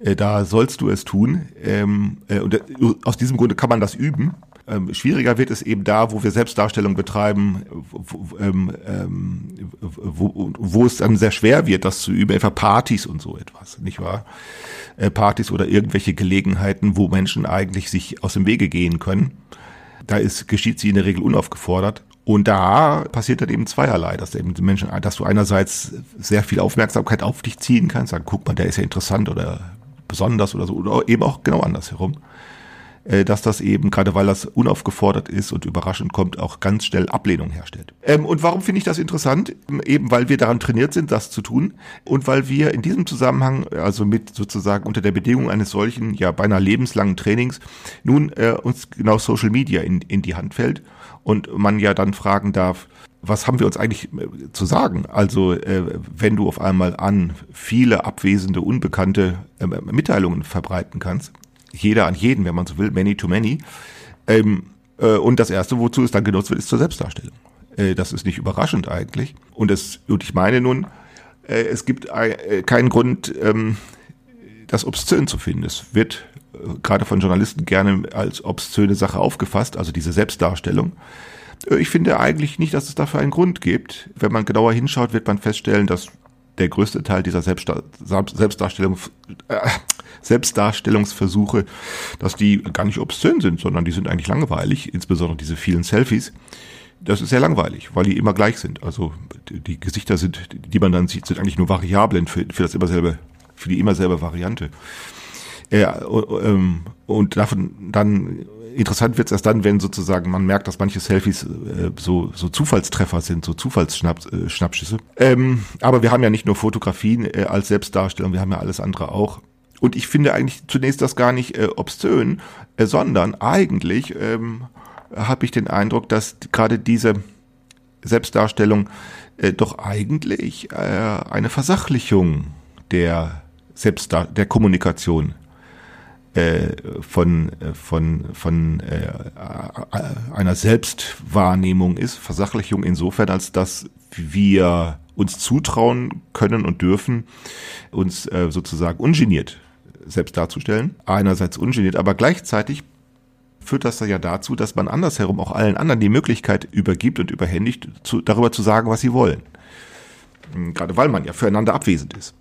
Äh, da sollst du es tun. Ähm, äh, und aus diesem Grunde kann man das üben. Ähm, schwieriger wird es eben da, wo wir Selbstdarstellung betreiben, wo, ähm, wo, wo es dann sehr schwer wird, das zu üben, etwa Partys und so etwas, nicht wahr? Äh, Partys oder irgendwelche Gelegenheiten, wo Menschen eigentlich sich aus dem Wege gehen können. Da ist, geschieht sie in der Regel unaufgefordert. Und da passiert dann eben zweierlei, dass eben die Menschen, dass du einerseits sehr viel Aufmerksamkeit auf dich ziehen kannst, sagen, guck mal, der ist ja interessant oder besonders oder so, oder eben auch genau andersherum. Äh, dass das eben, gerade weil das unaufgefordert ist und überraschend kommt, auch ganz schnell Ablehnung herstellt. Ähm, und warum finde ich das interessant? Eben weil wir daran trainiert sind, das zu tun und weil wir in diesem Zusammenhang, also mit sozusagen unter der Bedingung eines solchen, ja beinahe lebenslangen Trainings, nun äh, uns genau Social Media in, in die Hand fällt und man ja dann fragen darf, was haben wir uns eigentlich äh, zu sagen? Also äh, wenn du auf einmal an viele abwesende, unbekannte äh, Mitteilungen verbreiten kannst, jeder an jeden, wenn man so will, many to many. Ähm, äh, und das erste, wozu es dann genutzt wird, ist zur Selbstdarstellung. Äh, das ist nicht überraschend eigentlich. Und es, und ich meine nun, äh, es gibt äh, keinen Grund, ähm, das obszön zu finden. Es wird äh, gerade von Journalisten gerne als obszöne Sache aufgefasst, also diese Selbstdarstellung. Äh, ich finde eigentlich nicht, dass es dafür einen Grund gibt. Wenn man genauer hinschaut, wird man feststellen, dass der größte Teil dieser Selbstdar Selbstdarstellung, äh, Selbstdarstellungsversuche, dass die gar nicht obszön sind, sondern die sind eigentlich langweilig, insbesondere diese vielen Selfies, Das ist sehr langweilig, weil die immer gleich sind. Also die, die Gesichter sind, die man dann sieht, sind eigentlich nur Variablen für, für das immer selbe, für die immer selbe Variante. Ja, ähm, und davon dann interessant wird es erst dann, wenn sozusagen man merkt, dass manche Selfies äh, so, so Zufallstreffer sind, so Zufallsschnappschüsse. Äh, ähm, aber wir haben ja nicht nur Fotografien äh, als Selbstdarstellung, wir haben ja alles andere auch. Und ich finde eigentlich zunächst das gar nicht äh, obszön, äh, sondern eigentlich ähm, habe ich den Eindruck, dass gerade diese Selbstdarstellung äh, doch eigentlich äh, eine Versachlichung der Selbstdar der Kommunikation von von von äh, einer Selbstwahrnehmung ist Versachlichung insofern als dass wir uns zutrauen können und dürfen uns äh, sozusagen ungeniert selbst darzustellen einerseits ungeniert aber gleichzeitig führt das ja dazu, dass man andersherum auch allen anderen die Möglichkeit übergibt und überhändigt, zu, darüber zu sagen, was sie wollen. Gerade weil man ja füreinander abwesend ist.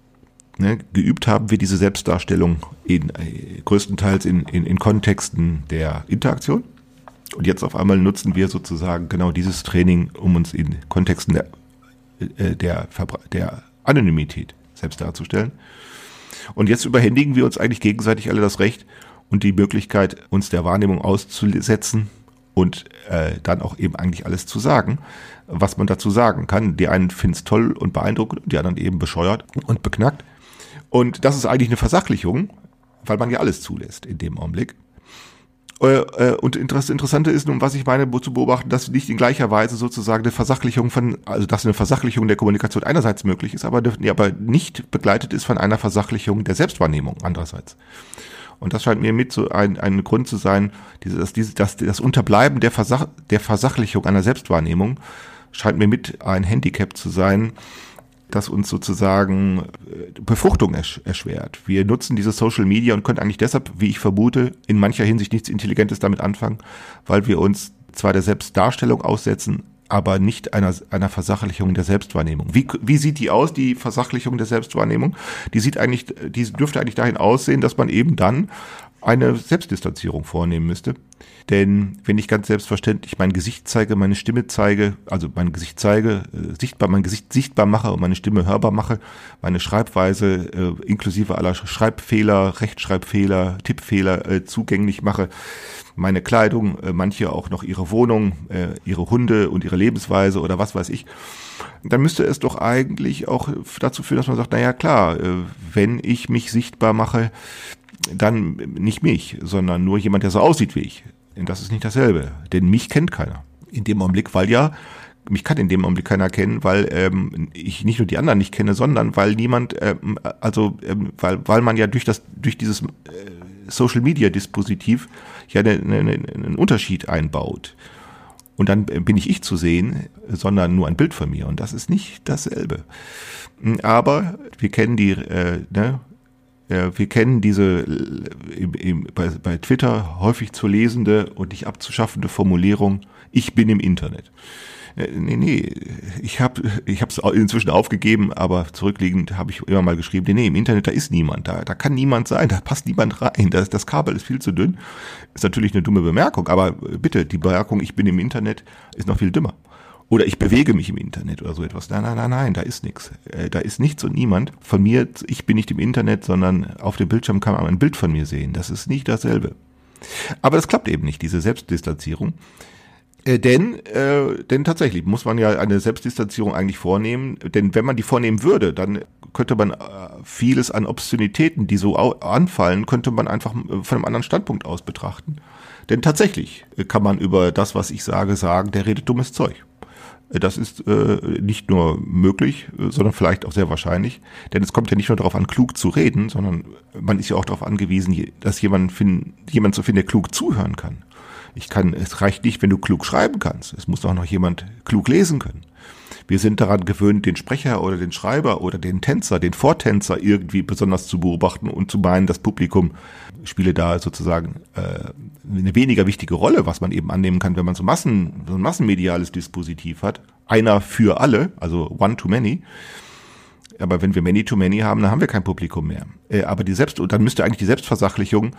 Ne, geübt haben wir diese Selbstdarstellung in, äh, größtenteils in, in, in Kontexten der Interaktion. Und jetzt auf einmal nutzen wir sozusagen genau dieses Training, um uns in Kontexten der, äh, der, der Anonymität selbst darzustellen. Und jetzt überhändigen wir uns eigentlich gegenseitig alle das Recht und die Möglichkeit, uns der Wahrnehmung auszusetzen und äh, dann auch eben eigentlich alles zu sagen, was man dazu sagen kann. Die einen finden es toll und beeindruckend, die anderen eben bescheuert und beknackt. Und das ist eigentlich eine Versachlichung, weil man ja alles zulässt in dem Augenblick. Äh, äh, und das Interessante ist nun, was ich meine, zu beobachten, dass nicht in gleicher Weise sozusagen eine Versachlichung von, also dass eine Versachlichung der Kommunikation einerseits möglich ist, aber, aber nicht begleitet ist von einer Versachlichung der Selbstwahrnehmung andererseits. Und das scheint mir mit so ein, ein Grund zu sein, dass diese, dass das Unterbleiben der, Versach, der Versachlichung einer Selbstwahrnehmung scheint mir mit ein Handicap zu sein, das uns sozusagen äh, Befruchtung ersch erschwert. Wir nutzen diese Social Media und können eigentlich deshalb, wie ich vermute, in mancher Hinsicht nichts Intelligentes damit anfangen, weil wir uns zwar der Selbstdarstellung aussetzen, aber nicht einer, einer Versachlichung der Selbstwahrnehmung. Wie, wie sieht die aus, die Versachlichung der Selbstwahrnehmung? Die sieht eigentlich, die dürfte eigentlich dahin aussehen, dass man eben dann eine Selbstdistanzierung vornehmen müsste. Denn wenn ich ganz selbstverständlich mein Gesicht zeige, meine Stimme zeige, also mein Gesicht zeige, äh, sichtbar, mein Gesicht sichtbar mache und meine Stimme hörbar mache, meine Schreibweise äh, inklusive aller Schreibfehler, Rechtschreibfehler, Tippfehler äh, zugänglich mache, meine Kleidung, äh, manche auch noch ihre Wohnung, äh, ihre Hunde und ihre Lebensweise oder was weiß ich, dann müsste es doch eigentlich auch dazu führen, dass man sagt, na ja klar, äh, wenn ich mich sichtbar mache, dann nicht mich, sondern nur jemand, der so aussieht wie ich. Das ist nicht dasselbe, denn mich kennt keiner. In dem Augenblick, weil ja, mich kann in dem Augenblick keiner kennen, weil ähm, ich nicht nur die anderen nicht kenne, sondern weil niemand, ähm, also ähm, weil, weil man ja durch das, durch dieses äh, Social Media Dispositiv ja eine, eine, einen Unterschied einbaut. Und dann bin ich ich zu sehen, sondern nur ein Bild von mir. Und das ist nicht dasselbe. Aber wir kennen die, äh, ne, wir kennen diese äh, im, im, bei, bei Twitter häufig zu lesende und nicht abzuschaffende Formulierung, ich bin im Internet. Äh, nee, nee, ich habe ich es inzwischen aufgegeben, aber zurückliegend habe ich immer mal geschrieben, nee, nee, im Internet, da ist niemand, da, da kann niemand sein, da passt niemand rein, das, das Kabel ist viel zu dünn. Ist natürlich eine dumme Bemerkung, aber bitte, die Bemerkung, ich bin im Internet, ist noch viel dümmer. Oder ich bewege mich im Internet oder so etwas. Nein, nein, nein, nein, da ist nichts. Äh, da ist nichts und niemand. Von mir, ich bin nicht im Internet, sondern auf dem Bildschirm kann man ein Bild von mir sehen. Das ist nicht dasselbe. Aber das klappt eben nicht, diese Selbstdistanzierung. Äh, denn, äh, denn tatsächlich muss man ja eine Selbstdistanzierung eigentlich vornehmen. Denn wenn man die vornehmen würde, dann könnte man äh, vieles an Obszönitäten, die so anfallen, könnte man einfach von einem anderen Standpunkt aus betrachten. Denn tatsächlich kann man über das, was ich sage, sagen, der redet dummes Zeug. Das ist äh, nicht nur möglich, sondern vielleicht auch sehr wahrscheinlich. Denn es kommt ja nicht nur darauf an, klug zu reden, sondern man ist ja auch darauf angewiesen, dass jemand, find, jemand zu finden, der klug zuhören kann. Ich kann, es reicht nicht, wenn du klug schreiben kannst. Es muss auch noch jemand klug lesen können. Wir sind daran gewöhnt, den Sprecher oder den Schreiber oder den Tänzer, den Vortänzer irgendwie besonders zu beobachten und zu meinen, das Publikum spiele da sozusagen äh, eine weniger wichtige Rolle, was man eben annehmen kann, wenn man so, Massen, so ein massenmediales Dispositiv hat. Einer für alle, also one to many. Aber wenn wir many to many haben, dann haben wir kein Publikum mehr. Äh, aber die Selbst, und dann müsste eigentlich die Selbstversachlichung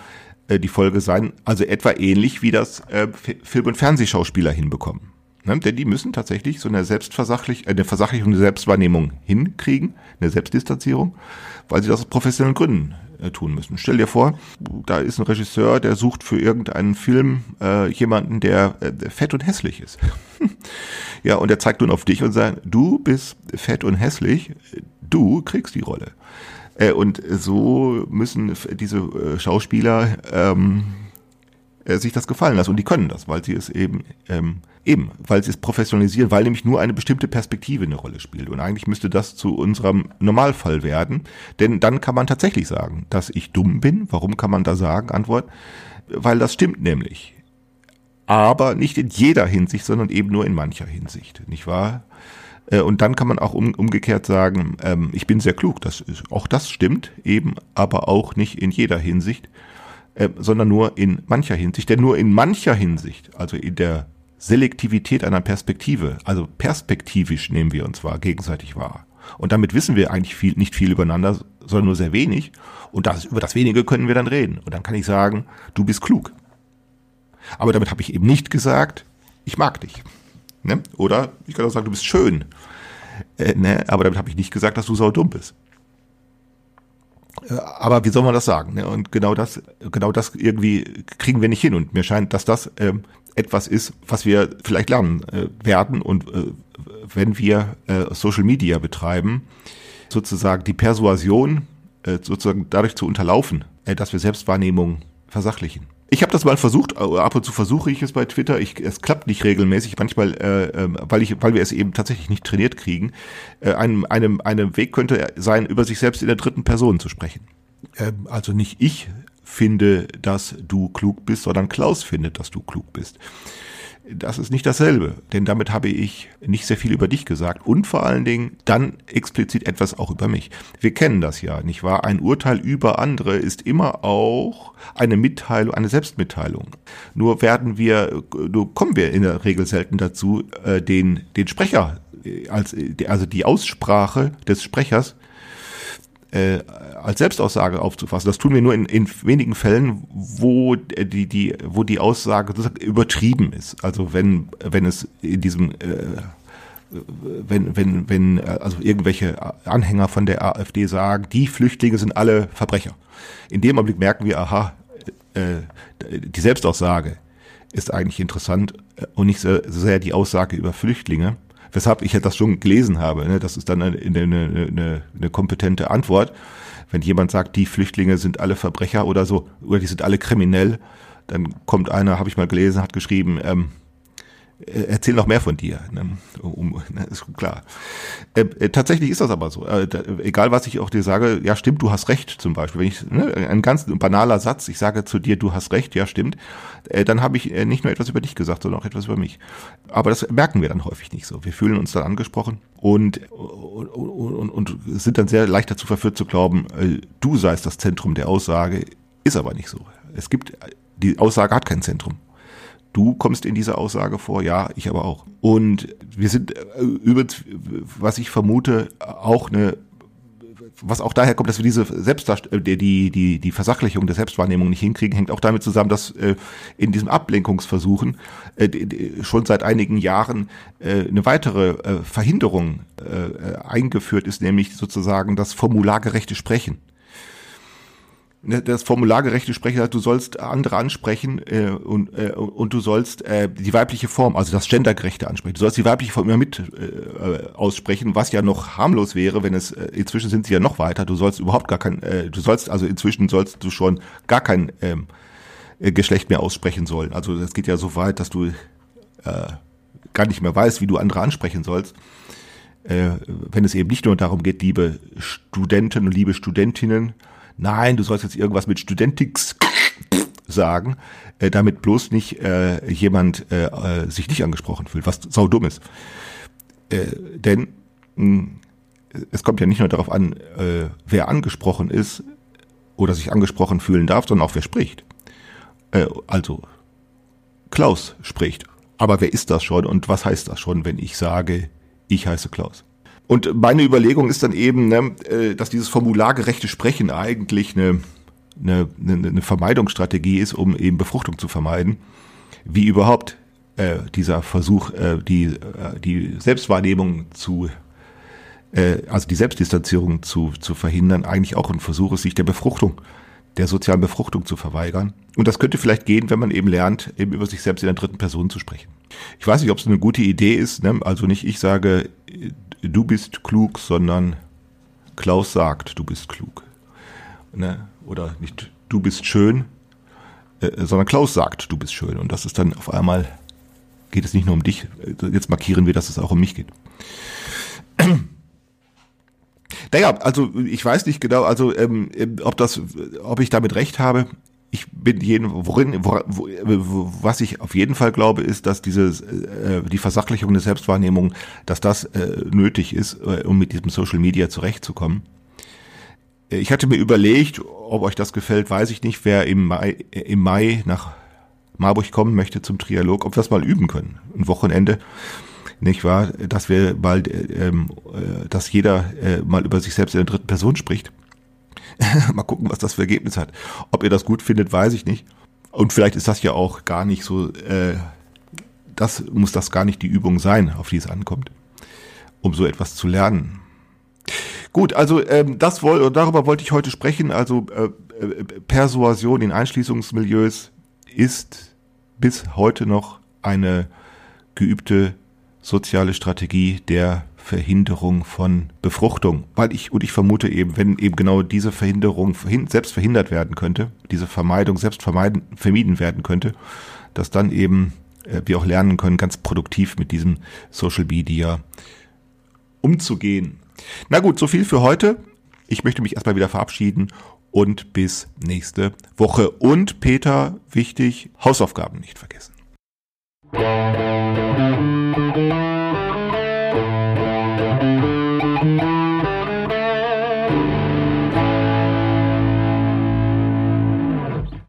äh, die Folge sein, also etwa ähnlich wie das äh, Film- und Fernsehschauspieler hinbekommen. Ne? Denn die müssen tatsächlich so eine Selbstversachlich eine Versachlichung der Selbstwahrnehmung hinkriegen, eine Selbstdistanzierung, weil sie das aus professionellen Gründen äh, tun müssen. Stell dir vor, da ist ein Regisseur, der sucht für irgendeinen Film äh, jemanden, der äh, fett und hässlich ist. [laughs] ja, und er zeigt nun auf dich und sagt, du bist fett und hässlich, du kriegst die Rolle. Äh, und so müssen diese äh, Schauspieler ähm, äh, sich das gefallen lassen. Und die können das, weil sie es eben, ähm, eben, weil sie es professionalisieren, weil nämlich nur eine bestimmte Perspektive eine Rolle spielt. Und eigentlich müsste das zu unserem Normalfall werden. Denn dann kann man tatsächlich sagen, dass ich dumm bin. Warum kann man da sagen? Antwort, weil das stimmt nämlich. Aber nicht in jeder Hinsicht, sondern eben nur in mancher Hinsicht, nicht wahr? Äh, und dann kann man auch um, umgekehrt sagen, ähm, ich bin sehr klug. Das ist, auch das stimmt eben, aber auch nicht in jeder Hinsicht äh, sondern nur in mancher Hinsicht. Denn nur in mancher Hinsicht, also in der Selektivität einer Perspektive, also perspektivisch nehmen wir uns wahr, gegenseitig wahr. Und damit wissen wir eigentlich viel, nicht viel übereinander, sondern nur sehr wenig. Und das, über das wenige können wir dann reden. Und dann kann ich sagen, du bist klug. Aber damit habe ich eben nicht gesagt, ich mag dich. Ne? Oder ich kann auch sagen, du bist schön. Äh, ne? Aber damit habe ich nicht gesagt, dass du sau dumm bist. Äh, aber wie soll man das sagen? Ne? Und genau das, genau das irgendwie kriegen wir nicht hin. Und mir scheint, dass das ähm, etwas ist, was wir vielleicht lernen äh, werden. Und äh, wenn wir äh, Social Media betreiben, sozusagen die Persuasion äh, sozusagen dadurch zu unterlaufen, äh, dass wir Selbstwahrnehmung versachlichen. Ich habe das mal versucht, ab und zu versuche ich es bei Twitter. Ich, es klappt nicht regelmäßig, manchmal, äh, äh, weil ich, weil wir es eben tatsächlich nicht trainiert kriegen. Äh, einem, einem, einem Weg könnte sein, über sich selbst in der dritten Person zu sprechen. Ähm, also nicht ich finde, dass du klug bist, sondern Klaus findet, dass du klug bist das ist nicht dasselbe, denn damit habe ich nicht sehr viel über dich gesagt und vor allen Dingen dann explizit etwas auch über mich. Wir kennen das ja, nicht wahr? Ein Urteil über andere ist immer auch eine Mitteilung, eine Selbstmitteilung. Nur werden wir, nur kommen wir in der Regel selten dazu, äh, den, den Sprecher äh, als, also die Aussprache des Sprechers äh, als Selbstaussage aufzufassen. Das tun wir nur in, in wenigen Fällen, wo die, die, wo die Aussage übertrieben ist. Also wenn, wenn es in diesem äh, wenn, wenn, wenn also irgendwelche Anhänger von der AfD sagen, die Flüchtlinge sind alle Verbrecher. In dem Augenblick merken wir, aha, äh, die Selbstaussage ist eigentlich interessant und nicht so sehr die Aussage über Flüchtlinge weshalb ich das schon gelesen habe. Ne? Das ist dann eine, eine, eine, eine kompetente Antwort. Wenn jemand sagt, die Flüchtlinge sind alle Verbrecher oder so, oder die sind alle kriminell, dann kommt einer, habe ich mal gelesen, hat geschrieben, ähm, äh, erzähl noch mehr von dir. Ne? Um, ne, ist klar. Äh, äh, tatsächlich ist das aber so. Äh, da, egal, was ich auch dir sage, ja stimmt, du hast recht zum Beispiel. Wenn ich ne, ein ganz banaler Satz, ich sage zu dir, du hast recht, ja stimmt, äh, dann habe ich äh, nicht nur etwas über dich gesagt, sondern auch etwas über mich. Aber das merken wir dann häufig nicht so. Wir fühlen uns dann angesprochen und, und, und, und sind dann sehr leicht dazu verführt zu glauben, du seist das Zentrum der Aussage, ist aber nicht so. Es gibt, die Aussage hat kein Zentrum. Du kommst in dieser Aussage vor, ja, ich aber auch. Und wir sind äh, über, was ich vermute, auch eine was auch daher kommt, dass wir diese Selbstdarstellung, äh, die, die, die Versachlichung der Selbstwahrnehmung nicht hinkriegen, hängt auch damit zusammen, dass äh, in diesem Ablenkungsversuchen schon seit einigen Jahren eine weitere Verhinderung eingeführt ist, nämlich sozusagen das formulargerechte Sprechen. Ne, das formulargerechte Sprechen heißt, du sollst andere ansprechen äh, und, äh, und du sollst äh, die weibliche Form, also das gendergerechte ansprechen. Du sollst die weibliche Form immer mit äh, aussprechen, was ja noch harmlos wäre, wenn es äh, inzwischen sind sie ja noch weiter. Du sollst überhaupt gar kein, äh, du sollst also inzwischen sollst du schon gar kein ähm, äh, Geschlecht mehr aussprechen sollen. Also das geht ja so weit, dass du äh, gar nicht mehr weißt, wie du andere ansprechen sollst. Äh, wenn es eben nicht nur darum geht, liebe Studenten und liebe Studentinnen, nein, du sollst jetzt irgendwas mit Studentix sagen, äh, damit bloß nicht äh, jemand äh, äh, sich nicht angesprochen fühlt, was saudumm ist. Äh, denn mh, es kommt ja nicht nur darauf an, äh, wer angesprochen ist oder sich angesprochen fühlen darf, sondern auch wer spricht. Äh, also Klaus spricht. Aber wer ist das schon und was heißt das schon, wenn ich sage, ich heiße Klaus? Und meine Überlegung ist dann eben, ne, äh, dass dieses formulargerechte Sprechen eigentlich eine, eine, eine Vermeidungsstrategie ist, um eben Befruchtung zu vermeiden. Wie überhaupt äh, dieser Versuch, äh, die, äh, die Selbstwahrnehmung zu, äh, also die Selbstdistanzierung zu, zu verhindern, eigentlich auch ein Versuch ist, sich der Befruchtung, der sozialen Befruchtung zu verweigern. Und das könnte vielleicht gehen, wenn man eben lernt, eben über sich selbst in der dritten Person zu sprechen. Ich weiß nicht, ob es eine gute Idee ist, ne? also nicht ich sage, du bist klug, sondern Klaus sagt, du bist klug. Ne? Oder nicht, du bist schön, äh, sondern Klaus sagt, du bist schön. Und das ist dann auf einmal, geht es nicht nur um dich, jetzt markieren wir, dass es auch um mich geht. [clears throat] Naja, also ich weiß nicht genau, also ähm, ob das, ob ich damit recht habe. Ich bin jeden, worin, wo, wo, was ich auf jeden Fall glaube, ist, dass diese äh, die Versachlichung der Selbstwahrnehmung, dass das äh, nötig ist, äh, um mit diesem Social Media zurechtzukommen. Ich hatte mir überlegt, ob euch das gefällt, weiß ich nicht, wer im Mai, im Mai nach Marburg kommen möchte zum Trialog, ob wir das mal üben können. Ein Wochenende, nicht wahr? Dass wir mal, ähm, äh, dass jeder äh, mal über sich selbst in der dritten Person spricht. [laughs] mal gucken, was das für Ergebnis hat. Ob ihr das gut findet, weiß ich nicht. Und vielleicht ist das ja auch gar nicht so, äh, das muss das gar nicht die Übung sein, auf die es ankommt, um so etwas zu lernen. Gut, also ähm, das woll, darüber wollte ich heute sprechen. Also äh, äh, Persuasion in Einschließungsmilieus ist bis heute noch eine geübte soziale Strategie der Verhinderung von Befruchtung. Weil ich, und ich vermute eben, wenn eben genau diese Verhinderung selbst verhindert werden könnte, diese Vermeidung selbst vermeiden, vermieden werden könnte, dass dann eben äh, wir auch lernen können, ganz produktiv mit diesem Social Media umzugehen. Na gut, so viel für heute. Ich möchte mich erstmal wieder verabschieden und bis nächste Woche. Und Peter, wichtig, Hausaufgaben nicht vergessen.